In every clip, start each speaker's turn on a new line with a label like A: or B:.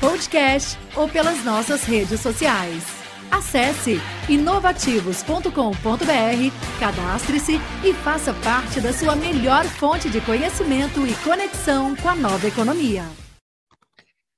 A: podcast ou pelas nossas redes sociais. Acesse inovativos.com.br, cadastre-se e faça parte da sua melhor fonte de conhecimento e conexão com a nova economia.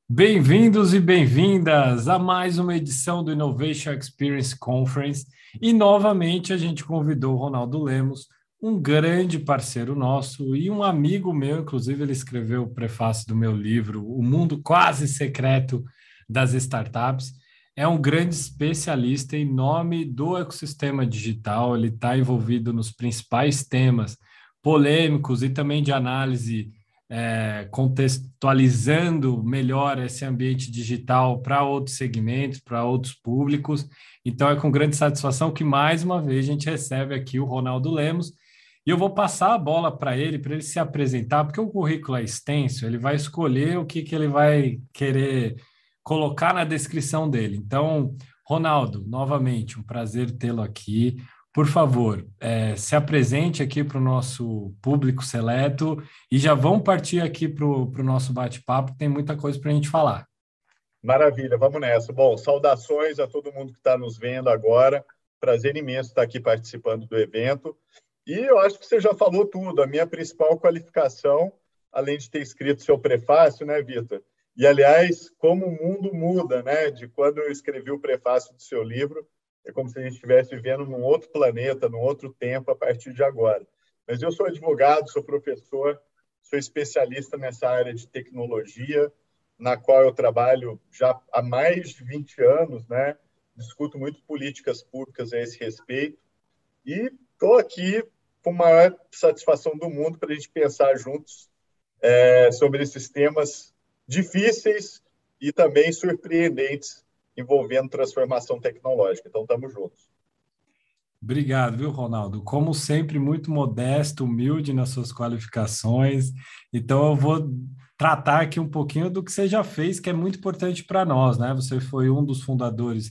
B: Bem-vindos e bem-vindas a mais uma edição do Innovation Experience Conference. E novamente a gente convidou o Ronaldo Lemos, um grande parceiro nosso e um amigo meu, inclusive ele escreveu o prefácio do meu livro, O Mundo Quase Secreto das Startups. É um grande especialista em nome do ecossistema digital, ele está envolvido nos principais temas polêmicos e também de análise é, contextualizando melhor esse ambiente digital para outros segmentos, para outros públicos. Então, é com grande satisfação que, mais uma vez, a gente recebe aqui o Ronaldo Lemos, e eu vou passar a bola para ele, para ele se apresentar, porque o currículo é extenso, ele vai escolher o que, que ele vai querer colocar na descrição dele. Então, Ronaldo, novamente, um prazer tê-lo aqui. Por favor, é, se apresente aqui para o nosso público seleto e já vamos partir aqui para o nosso bate-papo, tem muita coisa para a gente falar.
C: Maravilha, vamos nessa. Bom, saudações a todo mundo que está nos vendo agora. Prazer imenso estar aqui participando do evento. E eu acho que você já falou tudo. A minha principal qualificação, além de ter escrito seu prefácio, né, Vitor? E, aliás, como o mundo muda, né? De quando eu escrevi o prefácio do seu livro, é como se a gente estivesse vivendo num outro planeta, num outro tempo a partir de agora. Mas eu sou advogado, sou professor, sou especialista nessa área de tecnologia, na qual eu trabalho já há mais de 20 anos, né? Discuto muito políticas públicas a esse respeito. E estou aqui com maior satisfação do mundo para a gente pensar juntos é, sobre esses temas difíceis e também surpreendentes envolvendo transformação tecnológica. Então, estamos juntos.
B: Obrigado, viu, Ronaldo? Como sempre, muito modesto, humilde nas suas qualificações. Então, eu vou tratar aqui um pouquinho do que você já fez, que é muito importante para nós, né? Você foi um dos fundadores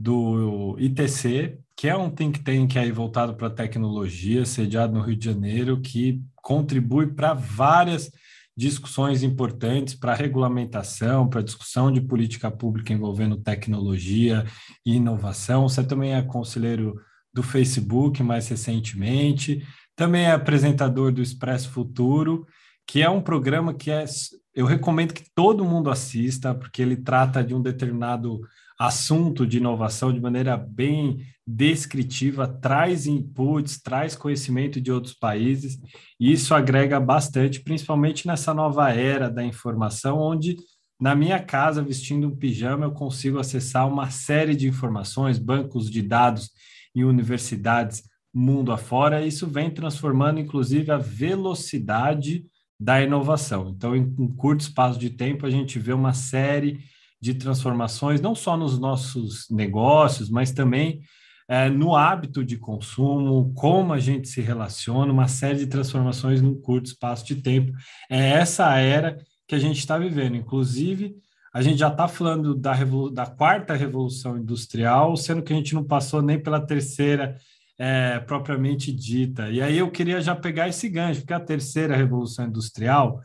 B: do ITC, que é um think tank aí voltado para tecnologia, sediado no Rio de Janeiro, que contribui para várias discussões importantes para regulamentação, para discussão de política pública envolvendo tecnologia e inovação. Você também é conselheiro do Facebook mais recentemente, também é apresentador do Expresso Futuro, que é um programa que é, eu recomendo que todo mundo assista, porque ele trata de um determinado assunto de inovação de maneira bem descritiva, traz inputs, traz conhecimento de outros países, e isso agrega bastante, principalmente nessa nova era da informação, onde na minha casa, vestindo um pijama, eu consigo acessar uma série de informações, bancos de dados em universidades mundo afora, e isso vem transformando, inclusive, a velocidade da inovação. Então, em um curto espaço de tempo, a gente vê uma série de transformações, não só nos nossos negócios, mas também é, no hábito de consumo, como a gente se relaciona, uma série de transformações num curto espaço de tempo. É essa era que a gente está vivendo. Inclusive, a gente já está falando da, da quarta revolução industrial, sendo que a gente não passou nem pela terceira é, propriamente dita. E aí eu queria já pegar esse gancho, porque a terceira revolução industrial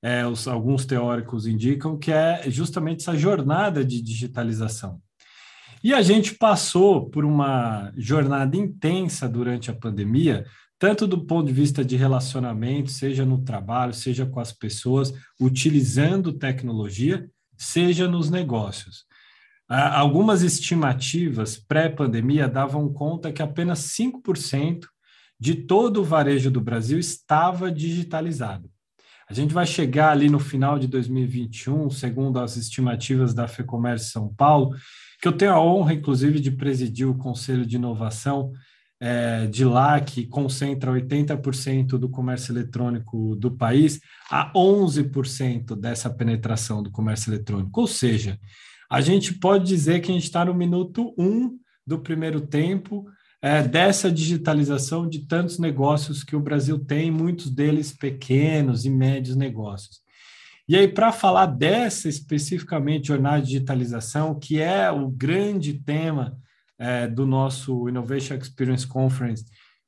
B: é, os, alguns teóricos indicam que é justamente essa jornada de digitalização. E a gente passou por uma jornada intensa durante a pandemia, tanto do ponto de vista de relacionamento, seja no trabalho, seja com as pessoas, utilizando tecnologia, seja nos negócios. Algumas estimativas pré-pandemia davam conta que apenas 5% de todo o varejo do Brasil estava digitalizado. A gente vai chegar ali no final de 2021, segundo as estimativas da FEComércio São Paulo, que eu tenho a honra, inclusive, de presidir o Conselho de Inovação é, de lá, que concentra 80% do comércio eletrônico do país, a 11% dessa penetração do comércio eletrônico. Ou seja, a gente pode dizer que a gente está no minuto um do primeiro tempo é, dessa digitalização de tantos negócios que o Brasil tem, muitos deles pequenos e médios negócios. E aí, para falar dessa especificamente jornada de digitalização, que é o grande tema é, do nosso Innovation Experience Conference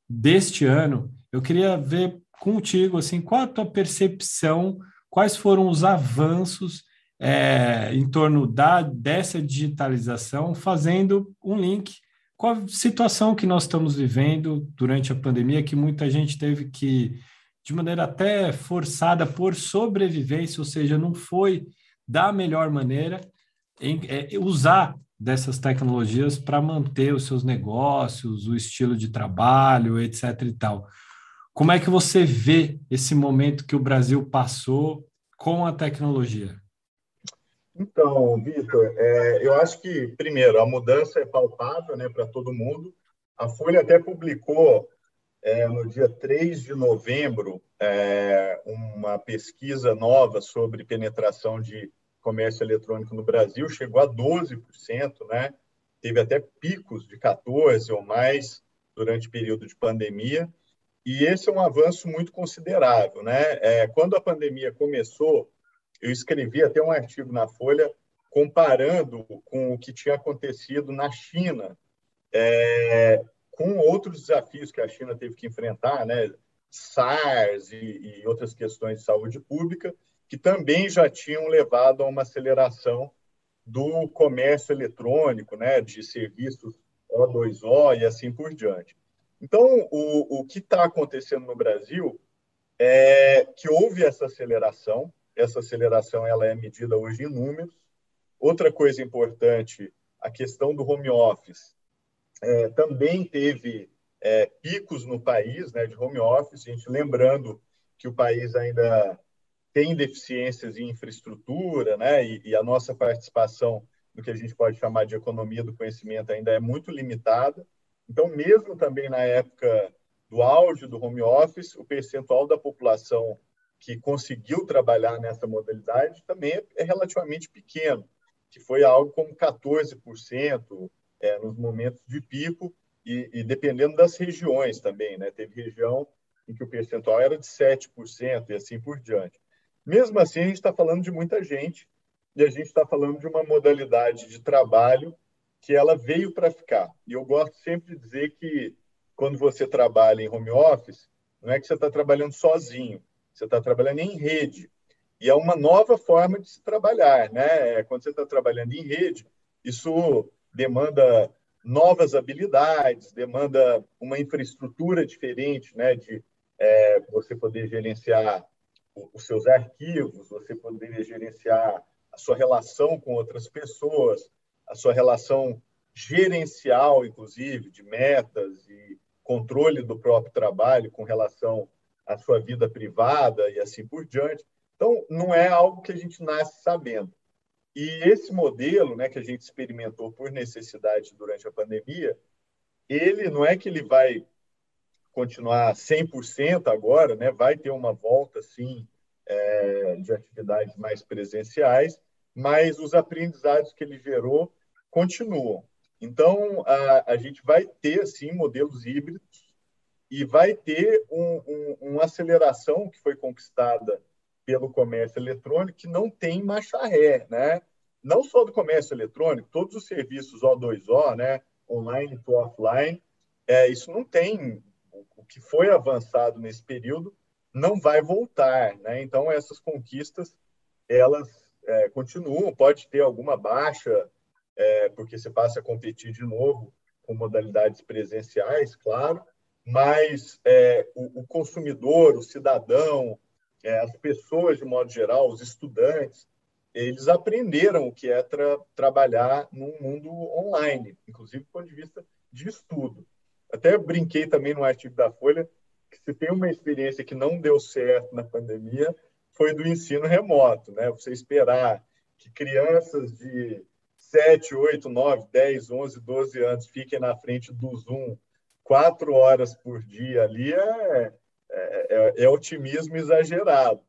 B: deste ano, eu queria ver contigo assim, qual a tua percepção, quais foram os avanços é, em torno da, dessa digitalização, fazendo um link com a situação que nós estamos vivendo durante a pandemia, que muita gente teve que, de maneira até forçada por sobrevivência, ou seja, não foi da melhor maneira, em, é, usar dessas tecnologias para manter os seus negócios, o estilo de trabalho, etc. e tal. Como é que você vê esse momento que o Brasil passou com a tecnologia?
C: Então, Vitor, é, eu acho que, primeiro, a mudança é palpável né, para todo mundo. A Folha até publicou, é, no dia 3 de novembro, é, uma pesquisa nova sobre penetração de comércio eletrônico no Brasil chegou a 12%, né? Teve até picos de 14 ou mais durante o período de pandemia. E esse é um avanço muito considerável, né? É, quando a pandemia começou, eu escrevi até um artigo na Folha comparando com o que tinha acontecido na China, é, com outros desafios que a China teve que enfrentar, né? SARS e, e outras questões de saúde pública, que também já tinham levado a uma aceleração do comércio eletrônico, né, de serviços O2O e assim por diante. Então, o, o que está acontecendo no Brasil é que houve essa aceleração, essa aceleração ela é medida hoje em números. Outra coisa importante, a questão do home office. É, também teve é, picos no país né, de home office, a gente lembrando que o país ainda tem deficiências em infraestrutura, né? E, e, a nossa participação no que a gente pode chamar de economia do conhecimento ainda é muito limitada. Então, mesmo também na época do auge do home office, o percentual da população que conseguiu trabalhar nessa modalidade também é relativamente pequeno, que foi algo como 14% é, nos momentos de pico e, e dependendo das regiões também, né? Teve região em que o percentual era de 7% e assim por diante. Mesmo assim, a gente está falando de muita gente e a gente está falando de uma modalidade de trabalho que ela veio para ficar. E eu gosto sempre de dizer que quando você trabalha em home office, não é que você está trabalhando sozinho, você está trabalhando em rede. E é uma nova forma de se trabalhar, né? É, quando você está trabalhando em rede, isso demanda novas habilidades, demanda uma infraestrutura diferente, né? De é, você poder gerenciar os seus arquivos, você poderia gerenciar a sua relação com outras pessoas, a sua relação gerencial, inclusive, de metas e controle do próprio trabalho com relação à sua vida privada e assim por diante. Então, não é algo que a gente nasce sabendo. E esse modelo, né, que a gente experimentou por necessidade durante a pandemia, ele não é que ele vai continuar 100% agora, né? vai ter uma volta, sim, é, de atividades mais presenciais, mas os aprendizados que ele gerou continuam. Então, a, a gente vai ter, sim, modelos híbridos e vai ter um, um, uma aceleração que foi conquistada pelo comércio eletrônico que não tem marcha ré, né? Não só do comércio eletrônico, todos os serviços O2O, né? Online to offline, é, isso não tem o que foi avançado nesse período não vai voltar, né? Então essas conquistas elas é, continuam, pode ter alguma baixa é, porque você passa a competir de novo com modalidades presenciais, claro, mas é, o, o, consumidor, o cidadão, é, as pessoas de modo geral, os estudantes, eles aprenderam o que é tra trabalhar num mundo online, inclusive do ponto de vista de estudo. Até brinquei também no artigo da Folha que se tem uma experiência que não deu certo na pandemia foi do ensino remoto, né? Você esperar que crianças de 7, 8, 9, 10, 11, 12 anos fiquem na frente do Zoom quatro horas por dia ali é, é, é, é otimismo exagerado.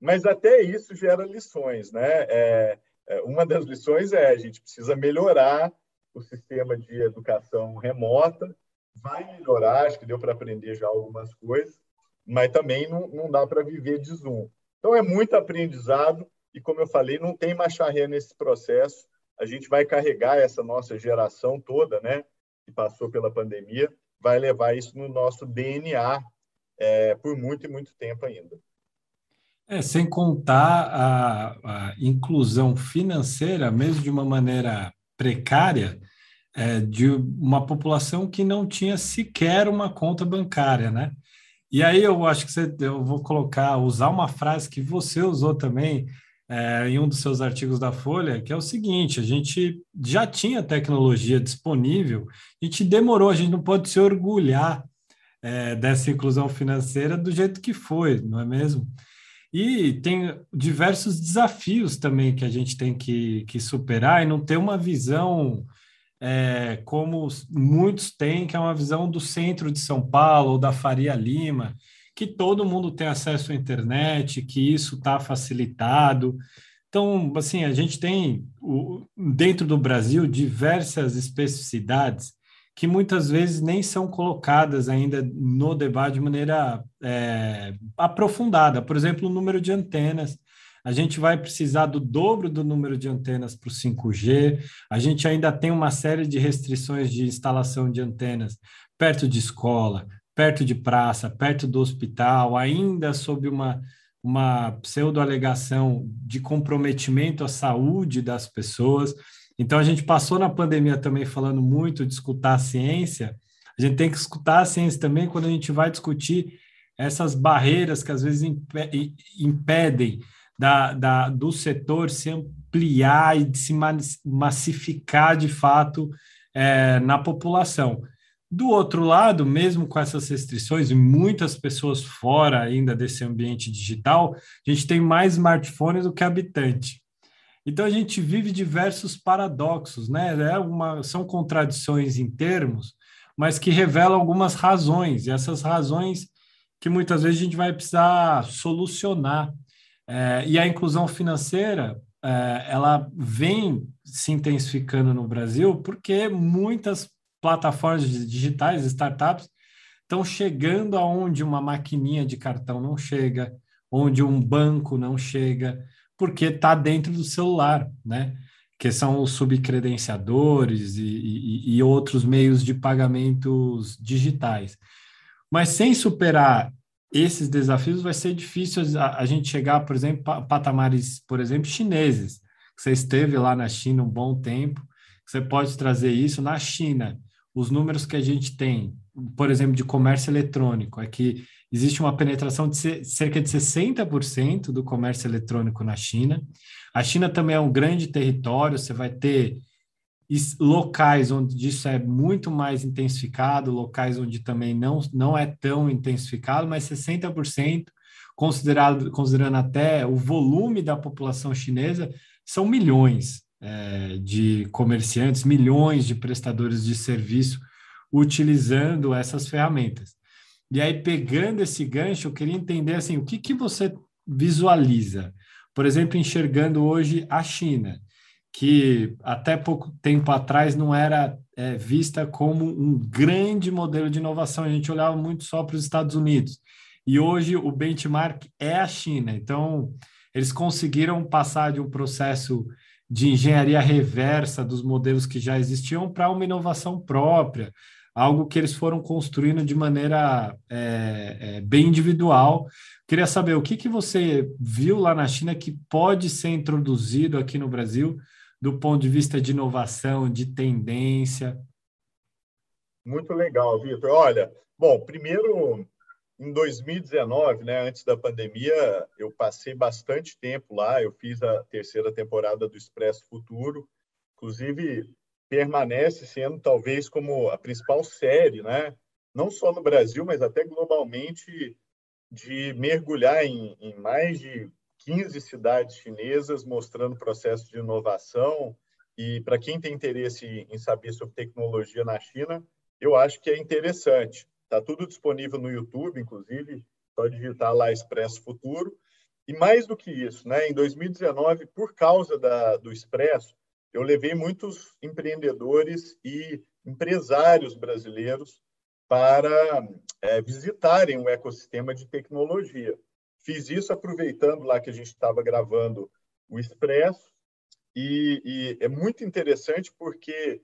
C: Mas até isso gera lições, né? É, é, uma das lições é a gente precisa melhorar o sistema de educação remota, vai melhorar, acho que deu para aprender já algumas coisas, mas também não, não dá para viver de Zoom. Então é muito aprendizado e, como eu falei, não tem macharré nesse processo. A gente vai carregar essa nossa geração toda, né, que passou pela pandemia, vai levar isso no nosso DNA é, por muito e muito tempo ainda.
B: É, sem contar a, a, inclusão financeira, mesmo de uma maneira precária, é, de uma população que não tinha sequer uma conta bancária, né? E aí eu acho que você, eu vou colocar, usar uma frase que você usou também é, em um dos seus artigos da Folha, que é o seguinte: a gente já tinha tecnologia disponível, a gente demorou, a gente não pode se orgulhar é, dessa inclusão financeira do jeito que foi, não é mesmo? E tem diversos desafios também que a gente tem que, que superar e não ter uma visão é, como muitos têm, que é uma visão do centro de São Paulo ou da Faria Lima, que todo mundo tem acesso à internet, que isso está facilitado. Então, assim, a gente tem o, dentro do Brasil diversas especificidades que muitas vezes nem são colocadas ainda no debate de maneira é, aprofundada. Por exemplo, o número de antenas. A gente vai precisar do dobro do número de antenas para o 5G. A gente ainda tem uma série de restrições de instalação de antenas perto de escola, perto de praça, perto do hospital, ainda sob uma, uma pseudo-alegação de comprometimento à saúde das pessoas. Então, a gente passou na pandemia também falando muito de escutar a ciência. A gente tem que escutar a ciência também quando a gente vai discutir essas barreiras que às vezes impedem da, da, do setor se ampliar e de se massificar de fato é, na população. Do outro lado, mesmo com essas restrições e muitas pessoas fora ainda desse ambiente digital, a gente tem mais smartphones do que habitante. Então a gente vive diversos paradoxos, né? É uma, são contradições em termos, mas que revelam algumas razões, e essas razões que muitas vezes a gente vai precisar solucionar. É, e a inclusão financeira, é, ela vem se intensificando no Brasil porque muitas plataformas digitais, startups, estão chegando aonde uma maquininha de cartão não chega, onde um banco não chega, porque está dentro do celular, né? Que são os subcredenciadores e, e, e outros meios de pagamentos digitais. Mas sem superar esses desafios, vai ser difícil a, a gente chegar, por exemplo, a patamares, por exemplo, chineses. Você esteve lá na China um bom tempo, você pode trazer isso na China. Os números que a gente tem, por exemplo, de comércio eletrônico, é que existe uma penetração de cerca de 60% do comércio eletrônico na China. A China também é um grande território, você vai ter locais onde isso é muito mais intensificado, locais onde também não, não é tão intensificado, mas 60%, considerado, considerando até o volume da população chinesa, são milhões é, de comerciantes, milhões de prestadores de serviço utilizando essas ferramentas. E aí, pegando esse gancho, eu queria entender assim, o que, que você visualiza? Por exemplo, enxergando hoje a China, que até pouco tempo atrás não era é, vista como um grande modelo de inovação, a gente olhava muito só para os Estados Unidos. E hoje o benchmark é a China. Então, eles conseguiram passar de um processo de engenharia reversa dos modelos que já existiam para uma inovação própria, algo que eles foram construindo de maneira é, é, bem individual. Queria saber o que, que você viu lá na China que pode ser introduzido aqui no Brasil do ponto de vista de inovação, de tendência.
C: Muito legal, Vitor. Olha, bom, primeiro, em 2019, né, antes da pandemia, eu passei bastante tempo lá. Eu fiz a terceira temporada do Expresso Futuro. Inclusive, permanece sendo talvez como a principal série, né? não só no Brasil, mas até globalmente, de mergulhar em, em mais de 15 cidades chinesas, mostrando processos de inovação. E para quem tem interesse em saber sobre tecnologia na China, eu acho que é interessante. Está tudo disponível no YouTube, inclusive, só digitar lá Expresso Futuro. E mais do que isso, né? em 2019, por causa da, do Expresso, eu levei muitos empreendedores e empresários brasileiros para é, visitarem o ecossistema de tecnologia. Fiz isso aproveitando lá que a gente estava gravando o Expresso, e, e, é muito interessante porque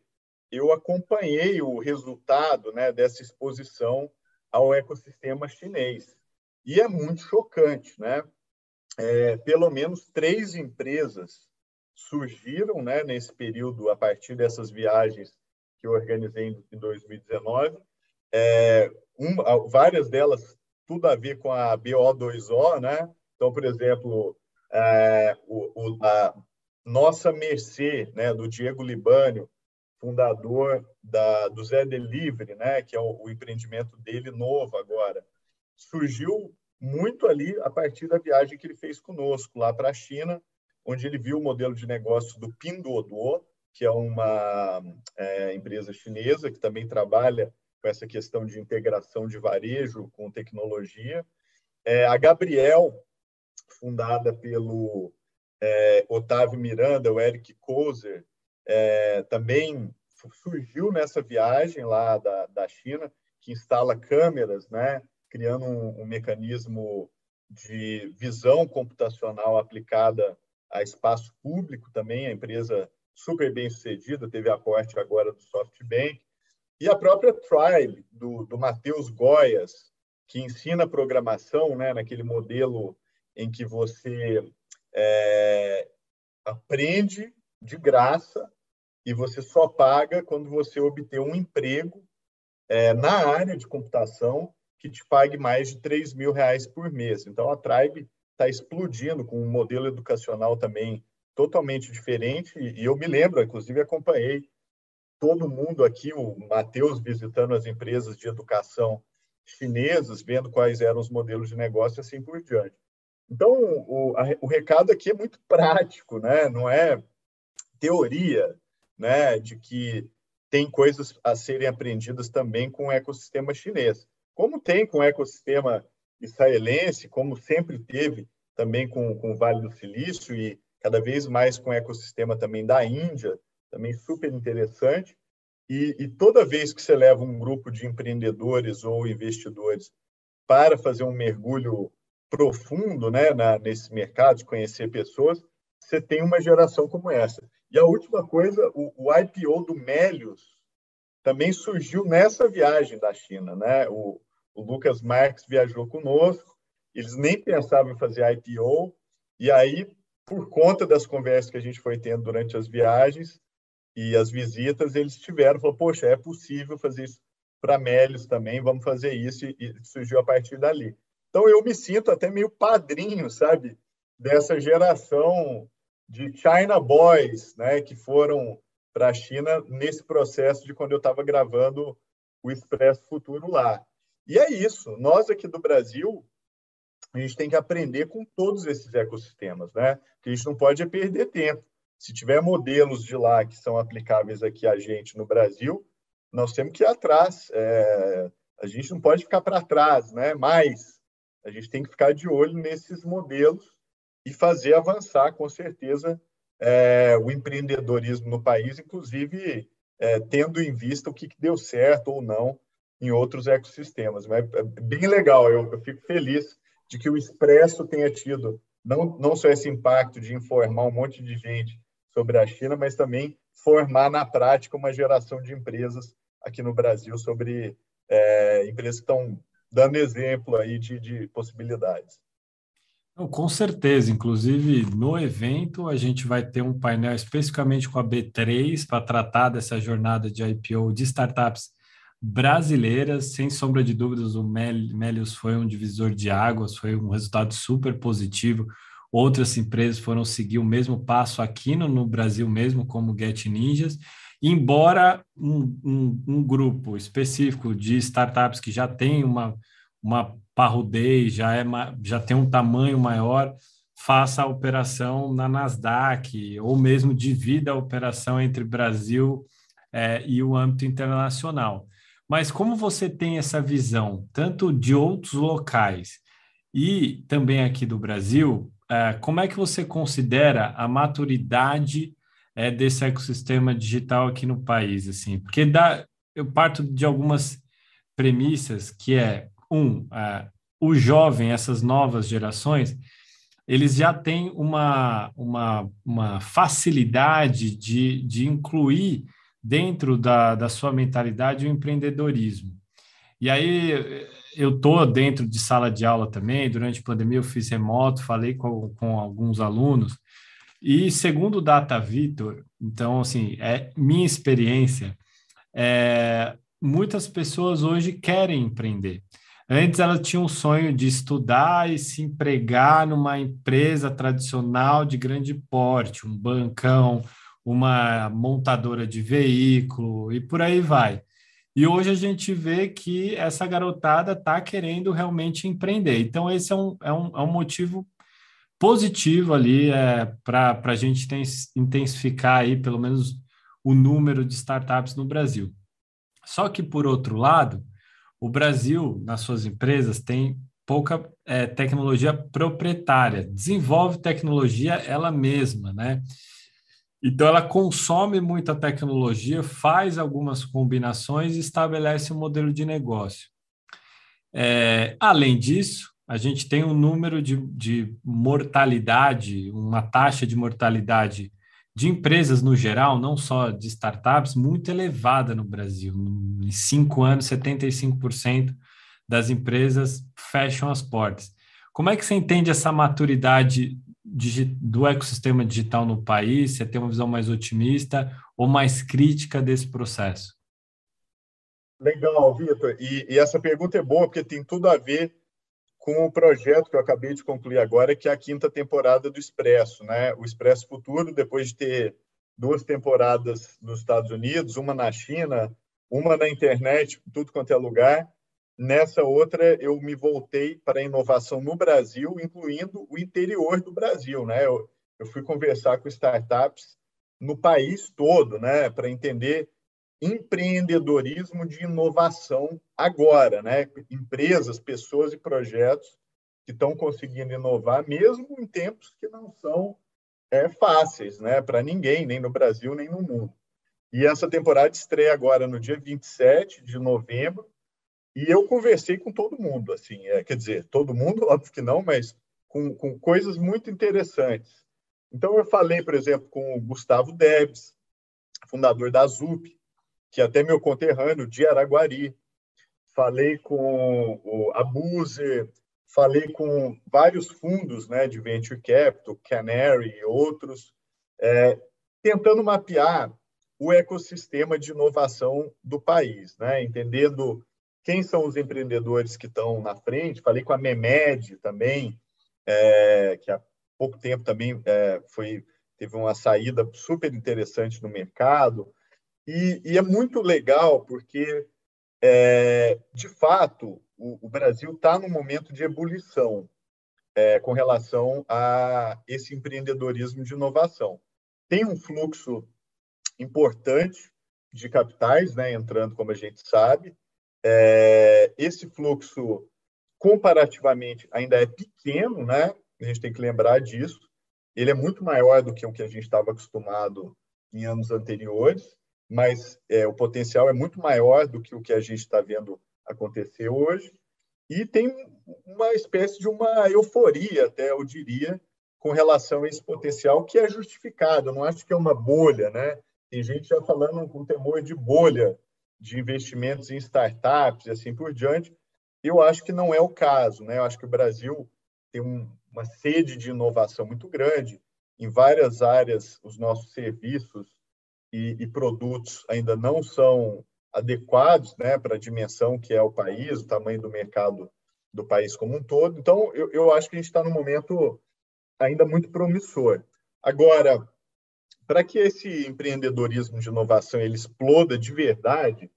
C: eu acompanhei o resultado né, dessa exposição ao ecossistema chinês. E é muito chocante, né? É, pelo menos três empresas surgiram né, nesse período, a partir dessas viagens que eu organizei em 2019. É, várias delas tudo a ver com a BO2O, né? Então, por exemplo, é, o, o, a nossa Mercê, né, do Diego Libânio, fundador da, do Zé Delivery, né, que é o, o empreendimento dele novo agora, surgiu muito ali a partir da viagem que ele fez conosco lá para a China, onde ele viu o modelo de negócio do Pinduoduo, que é uma é, empresa chinesa que também trabalha com essa questão de integração de varejo com tecnologia. É, a Gabriel, fundada pelo é, Otávio Miranda, o Eric Kozer, é, também surgiu nessa viagem lá da, da China, que instala câmeras, né, criando um, um mecanismo de visão computacional aplicada a espaço público também, a empresa super bem sucedida, teve aporte agora do SoftBank, e a própria Tribe, do, do Matheus Goias, que ensina programação né, naquele modelo em que você é, aprende de graça e você só paga quando você obter um emprego é, na área de computação que te pague mais de 3 mil reais por mês. Então, a Tribe está explodindo com um modelo educacional também totalmente diferente. E eu me lembro, inclusive, acompanhei todo mundo aqui, o Matheus visitando as empresas de educação chinesas, vendo quais eram os modelos de negócio e assim por diante. Então, o, a, o recado aqui é muito prático, né? não é teoria né? de que tem coisas a serem aprendidas também com o ecossistema chinês. Como tem com o ecossistema israelense, como sempre teve também com, com o Vale do Silício e cada vez mais com o ecossistema também da Índia, também super interessante. E, e, toda vez que você leva um grupo de empreendedores ou investidores para fazer um mergulho profundo né, na, nesse mercado, conhecer pessoas, você tem uma geração como essa. E a última coisa, o, o IPO do Melius também surgiu nessa viagem da China. Né? O, o Lucas Marques viajou conosco, eles nem pensavam em fazer IPO, e aí, por conta das conversas que a gente foi tendo durante as viagens e as visitas, eles tiveram, falou, poxa, é possível fazer isso para Melius também, vamos fazer isso, e, e surgiu a partir dali. Então eu me sinto até meio padrinho, sabe, dessa geração de China Boys, né, que foram para a China nesse processo de quando eu estava gravando o Expresso Futuro lá. E é isso. Nós aqui do Brasil, a gente tem que aprender com todos esses ecossistemas, né? A gente não pode perder tempo. Se tiver modelos de lá que são aplicáveis aqui a gente no Brasil, nós temos que ir atrás. É... a gente não pode ficar para trás, né? Mas a gente tem que ficar de olho nesses modelos e fazer avançar, com certeza, é, o empreendedorismo no país, inclusive é, tendo em vista o que, que, deu certo ou não em outros ecossistemas. Mas é bem legal, eu, eu fico feliz de que o Expresso tenha tido não, não só esse impacto de informar um monte de gente sobre a China, mas também formar na prática uma geração de empresas aqui no Brasil sobre é, empresas que estão dando exemplo aí de, de possibilidades.
B: Com certeza, inclusive no evento a gente vai ter um painel especificamente com a B3 para tratar dessa jornada de IPO de startups brasileiras. Sem sombra de dúvidas, o Melius foi um divisor de águas, foi um resultado super positivo. Outras empresas foram seguir o mesmo passo aqui no, no Brasil mesmo, como Get Ninjas, embora um, um, um, grupo específico de startups que já tem uma, uma parrudez, já, é, já tem um tamanho maior, faça a operação na Nasdaq, ou mesmo divida a operação entre Brasil é, e o âmbito internacional. Mas como você tem essa visão, tanto de outros locais e também aqui do Brasil, é, como é que você considera a maturidade é, desse ecossistema digital aqui no país? Assim, porque dá, eu parto de algumas premissas que é um, é, o jovem, essas novas gerações, eles já têm uma, uma, uma facilidade de, de incluir dentro da, da sua mentalidade o empreendedorismo. E aí eu estou dentro de sala de aula também, durante a pandemia eu fiz remoto, falei com, com alguns alunos, e segundo o Data Vitor, então assim, é minha experiência, é, muitas pessoas hoje querem empreender. Antes ela tinha um sonho de estudar e se empregar numa empresa tradicional de grande porte, um bancão, uma montadora de veículo e por aí vai. E hoje a gente vê que essa garotada está querendo realmente empreender. Então, esse é um, é um, é um motivo positivo ali é, para a gente intensificar aí, pelo menos, o número de startups no Brasil. Só que, por outro lado, o Brasil, nas suas empresas, tem pouca é, tecnologia proprietária, desenvolve tecnologia ela mesma, né? Então, ela consome muita tecnologia, faz algumas combinações e estabelece um modelo de negócio. É, além disso, a gente tem um número de, de mortalidade, uma taxa de mortalidade de empresas no geral, não só de startups, muito elevada no Brasil. Em cinco anos, 75% das empresas fecham as portas. Como é que você entende essa maturidade do ecossistema digital no país? Você tem uma visão mais otimista ou mais crítica desse processo?
C: Legal, Vitor. E, e, essa pergunta é boa porque tem tudo a ver com o projeto que eu acabei de concluir agora, que é a quinta temporada do Expresso, né? O Expresso Futuro, depois de ter duas temporadas nos Estados Unidos, uma na China, uma na internet, tudo quanto é lugar. Nessa outra, eu me voltei para a inovação no Brasil, incluindo o interior do Brasil, né? Eu, eu fui conversar com startups no país todo, né, para entender empreendedorismo de inovação agora, né? Empresas, pessoas e projetos que estão conseguindo inovar, mesmo em tempos que não são é, fáceis, né? Para ninguém, nem no Brasil, nem no mundo. E essa temporada estreia agora no dia 27 de novembro. E eu conversei com todo mundo, assim, é, quer dizer, todo mundo, óbvio que não, mas com, com coisas muito interessantes. Então, eu falei, por exemplo, com o Gustavo Debs, fundador da ZUP, que até meu conterrâneo de Araguari. Falei com o Abuse, falei com vários fundos né, de venture capital, Canary e outros, é, tentando mapear o ecossistema de inovação do país, né, entendendo quem são os empreendedores que estão na frente. Falei com a Memed também, é, que há pouco tempo também é, foi teve uma saída super interessante no mercado. E, e é muito legal porque, é, de fato, o, o Brasil está num momento de ebulição é, com relação a esse empreendedorismo de inovação. Tem um fluxo importante de capitais né, entrando, como a gente sabe. É, esse fluxo, comparativamente, ainda é pequeno, né? a gente tem que lembrar disso. Ele é muito maior do que o que a gente estava acostumado em anos anteriores mas é, o potencial é muito maior do que o que a gente está vendo acontecer hoje. E tem uma espécie de uma euforia, até eu diria, com relação a esse potencial que é justificado. Eu não acho que é uma bolha, né? Tem gente já falando com temor de bolha de investimentos em startups e assim por diante. Eu acho que não é o caso, né? Eu acho que o Brasil tem um, uma sede de inovação muito grande em várias áreas. Os nossos serviços e, e produtos ainda não são adequados né, para a dimensão que é o país, o tamanho do mercado do país como um todo. Então, eu, eu acho que a gente está num momento ainda muito promissor. Agora, para que esse empreendedorismo de inovação ele exploda de verdade,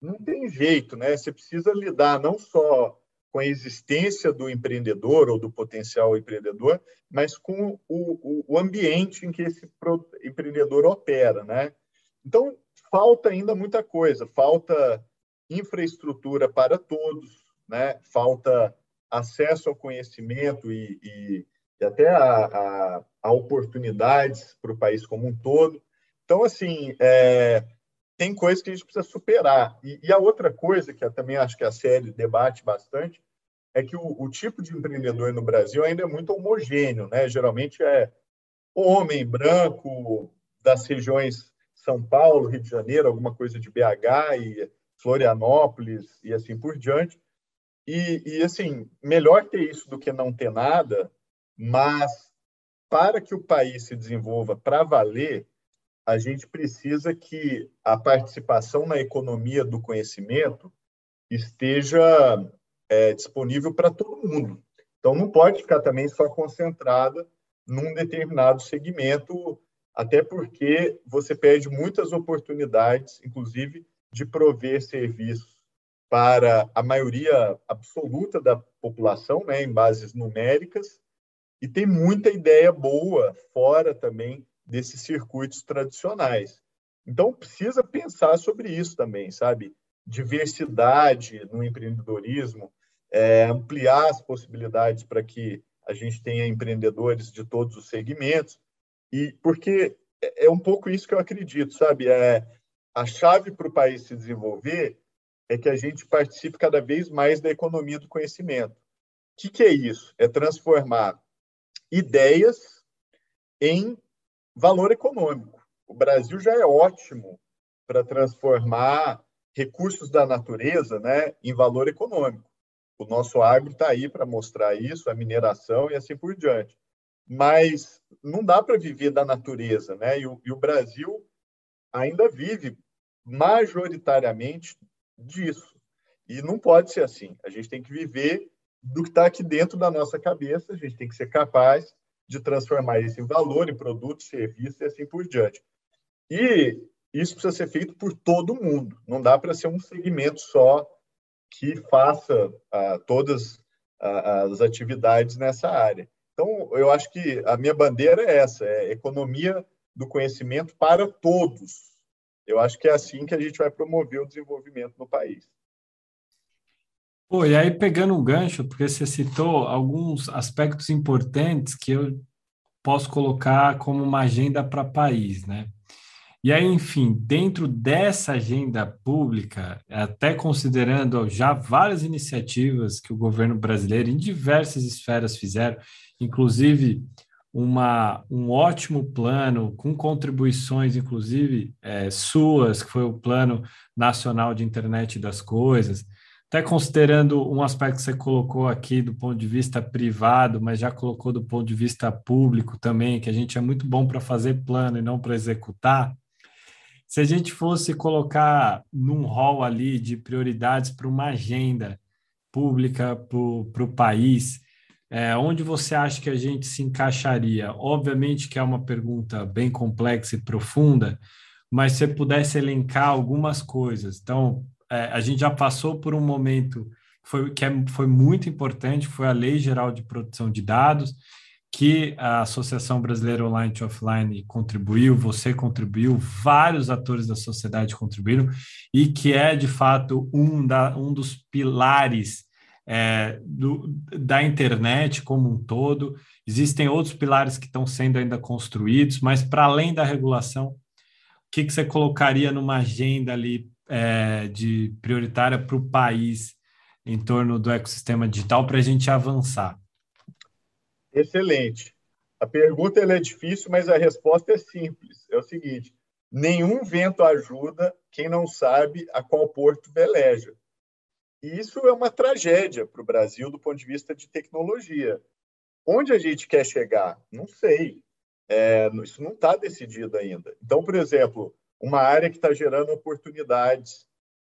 C: não tem jeito, né? Você precisa lidar não só com a existência do empreendedor ou do potencial empreendedor, mas com o, o ambiente em que esse empreendedor opera, né? Então, falta ainda muita coisa, falta infraestrutura para todos, né? falta acesso ao conhecimento e, e, e até a, a, a, oportunidades para o país como um todo. Então, assim, é, tem coisas que a gente precisa superar. E, e, a outra coisa, que eu também acho que a série debate bastante, é que o, o, tipo de empreendedor no Brasil ainda é muito homogêneo. Né? Geralmente é homem, branco, das regiões São Paulo, Rio de Janeiro, alguma coisa de BH e Florianópolis e assim por diante. E, e, assim, melhor ter isso do que não ter nada, mas para que o país se desenvolva para valer, a gente precisa que a participação na economia do conhecimento esteja é, disponível para todo mundo. Então, não pode ficar também só concentrada num determinado segmento, até porque você perde muitas oportunidades, inclusive, de prover serviços para a maioria absoluta da população, né, em bases numéricas, e tem muita ideia boa fora também desses circuitos tradicionais. Então, precisa pensar sobre isso também, sabe? Diversidade no empreendedorismo, é, ampliar as possibilidades para que a gente tenha empreendedores de todos os segmentos, e porque é, é um pouco isso que eu acredito, sabe? É, a chave para o país se desenvolver é que a gente participe cada vez mais da economia do conhecimento. O que, que é isso? É transformar ideias em valor econômico. O Brasil já é ótimo para transformar recursos da natureza né, em valor econômico. O nosso agro está aí para mostrar isso, a mineração e assim por diante. Mas não dá para viver da natureza, né? E o, e o Brasil ainda vive majoritariamente disso. E não pode ser assim. A gente tem que viver do que está aqui dentro da nossa cabeça, a gente tem que ser capaz de transformar isso em valor, em produto, serviço e assim por diante. E isso precisa ser feito por todo mundo. Não dá para ser um segmento só que faça ah, todas ah, as atividades nessa área. Então, eu acho que a minha bandeira é essa: é economia do conhecimento para todos. Eu acho que é assim que a gente vai promover o desenvolvimento no país.
B: Pô, e aí pegando um gancho, porque você citou alguns aspectos importantes que eu posso colocar como uma agenda para país, né? E aí, enfim, dentro dessa agenda pública, até considerando já várias iniciativas que o governo brasileiro em diversas esferas fizeram, inclusive uma, um ótimo plano, com contribuições, inclusive é, suas, que foi o Plano Nacional de Internet das Coisas, até considerando um aspecto que você colocou aqui do ponto de vista privado, mas já colocou do ponto de vista público também, que a gente é muito bom para fazer plano e não para executar. Se a gente fosse colocar num rol ali de prioridades para uma agenda pública para o país, é, onde você acha que a gente se encaixaria? Obviamente que é uma pergunta bem complexa e profunda, mas se pudesse elencar algumas coisas. Então, é, a gente já passou por um momento foi, que é, foi muito importante, foi a Lei Geral de Proteção de Dados, que a Associação Brasileira Online e Offline contribuiu, você contribuiu, vários atores da sociedade contribuíram, e que é, de fato, um, da, um dos pilares é, do, da internet como um todo. Existem outros pilares que estão sendo ainda construídos, mas para além da regulação, o que, que você colocaria numa agenda ali é, de prioritária para o país em torno do ecossistema digital para a gente avançar?
C: Excelente. A pergunta é difícil, mas a resposta é simples. É o seguinte: nenhum vento ajuda quem não sabe a qual porto veleja. E isso é uma tragédia para o Brasil do ponto de vista de tecnologia. Onde a gente quer chegar? Não sei. É, isso não está decidido ainda. Então, por exemplo, uma área que está gerando oportunidades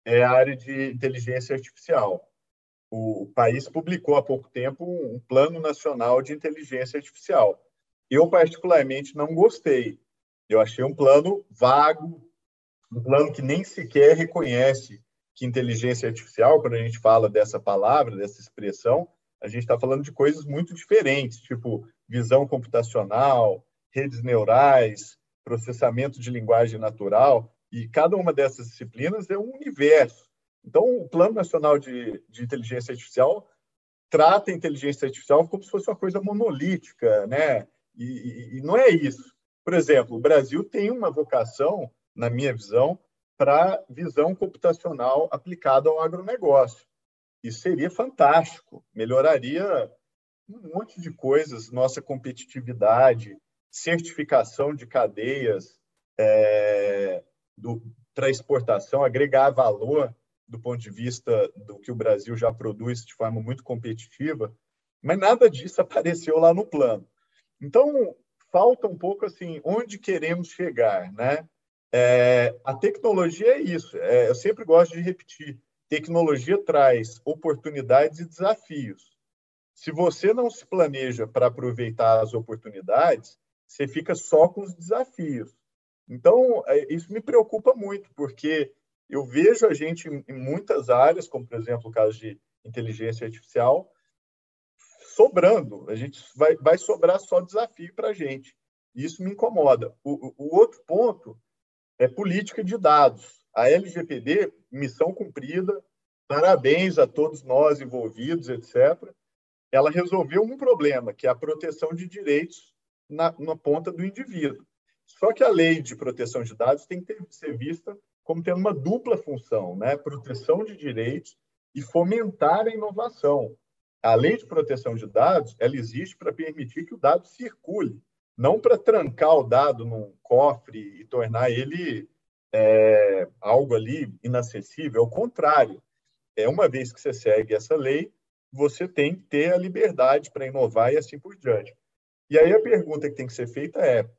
C: é a área de inteligência artificial. O país publicou há pouco tempo um plano nacional de inteligência artificial. Eu, particularmente, não gostei. Eu achei um plano vago, um plano que nem sequer reconhece que inteligência artificial, quando a gente fala dessa palavra, dessa expressão, a gente está falando de coisas muito diferentes, tipo visão computacional, redes neurais, processamento de linguagem natural, e cada uma dessas disciplinas é um universo. Então, o Plano Nacional de, de Inteligência Artificial trata a inteligência artificial como se fosse uma coisa monolítica, né? E, e, e não é isso. Por exemplo, o Brasil tem uma vocação, na minha visão, para visão computacional aplicada ao agronegócio. Isso seria fantástico, melhoraria um monte de coisas, nossa competitividade, certificação de cadeias é, para exportação, agregar valor do ponto de vista do que o Brasil já produz de forma muito competitiva, mas nada disso apareceu lá no plano. Então, falta um pouco assim, onde queremos chegar, né? É, a tecnologia é isso. É, eu sempre gosto de repetir. Tecnologia traz oportunidades e desafios. Se você não se planeja para aproveitar as oportunidades, você fica só com os desafios. Então, é, isso me preocupa muito, porque eu vejo a gente em muitas áreas, como, por exemplo, o caso de inteligência artificial, sobrando. A gente vai, vai sobrar só desafio para a gente. Isso me incomoda. O, o outro ponto é política de dados. A LGPD, missão cumprida, parabéns a todos nós envolvidos, etc. Ela resolveu um problema, que é a proteção de direitos na, na ponta do indivíduo. Só que a lei de proteção de dados tem que ter, ser vista como tendo uma dupla função, né? proteção de direitos e fomentar a inovação. A lei de proteção de dados ela existe para permitir que o dado circule, não para trancar o dado num cofre e tornar ele é, algo ali inacessível. Ao contrário, é uma vez que você segue essa lei, você tem que ter a liberdade para inovar e assim por diante. E aí a pergunta que tem que ser feita é: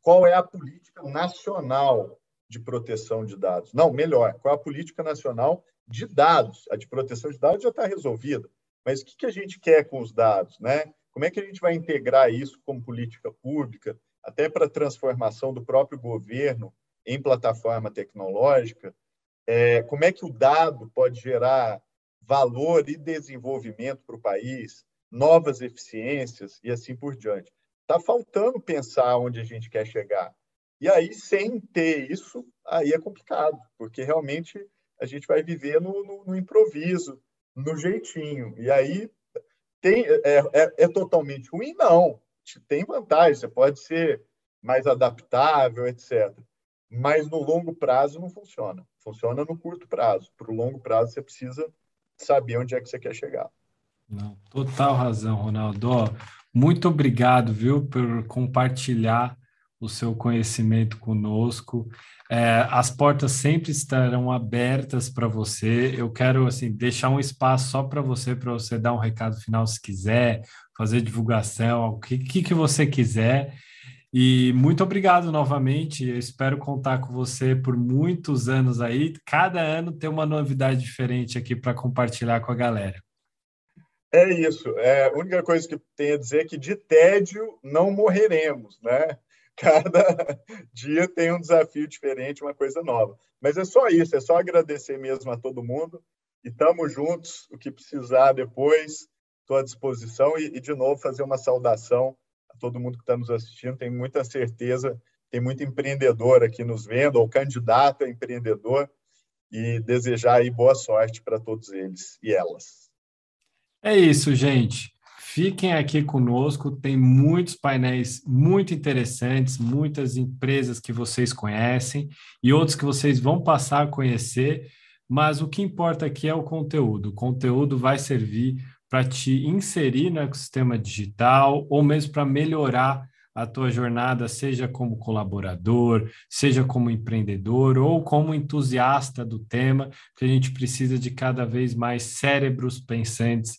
C: qual é a política nacional de proteção de dados. Não, melhor, qual a política nacional de dados? A de proteção de dados já está resolvida, mas o que, que a gente quer com os dados? Né? Como é que a gente vai integrar isso como política pública, até para a transformação do próprio governo em plataforma tecnológica? É, como é que o dado pode gerar valor e desenvolvimento para o país, novas eficiências e assim por diante? Está faltando pensar onde a gente quer chegar. E aí, sem ter isso, aí é complicado, porque realmente a gente vai viver no, no, no improviso, no jeitinho. E aí tem, é, é, é, totalmente ruim? Não. Tem vantagem, você pode ser mais adaptável, etc. Mas no longo prazo não funciona. Funciona no curto prazo. Para o longo prazo, você precisa saber onde é que você quer chegar.
B: Não, total razão, Ronaldo. Muito obrigado, viu, por compartilhar o seu conhecimento conosco. É, as portas sempre estarão abertas para você. Eu quero assim deixar um espaço só para você, para você dar um recado final se quiser, fazer divulgação, o que, que, que você quiser. E muito obrigado novamente. Eu espero contar com você por muitos anos aí. Cada ano tem uma novidade diferente aqui para compartilhar com a galera.
C: É isso. É, a única coisa que tenho a dizer é que de tédio não morreremos, né? cada dia tem um desafio diferente, uma coisa nova. Mas é só isso, é só agradecer mesmo a todo mundo e estamos juntos. O que precisar depois, estou à disposição e, e, de novo, fazer uma saudação a todo mundo que está nos assistindo. Tenho muita certeza, tem muito empreendedor aqui nos vendo, ou candidato a empreendedor, e desejar aí boa sorte para todos eles e elas.
B: É isso, gente. Fiquem aqui conosco, tem muitos painéis muito interessantes, muitas empresas que vocês conhecem e outros que vocês vão passar a conhecer, mas o que importa aqui é o conteúdo. O conteúdo vai servir para te inserir no ecossistema digital ou mesmo para melhorar a tua jornada, seja como colaborador, seja como empreendedor ou como entusiasta do tema, que a gente precisa de cada vez mais cérebros pensantes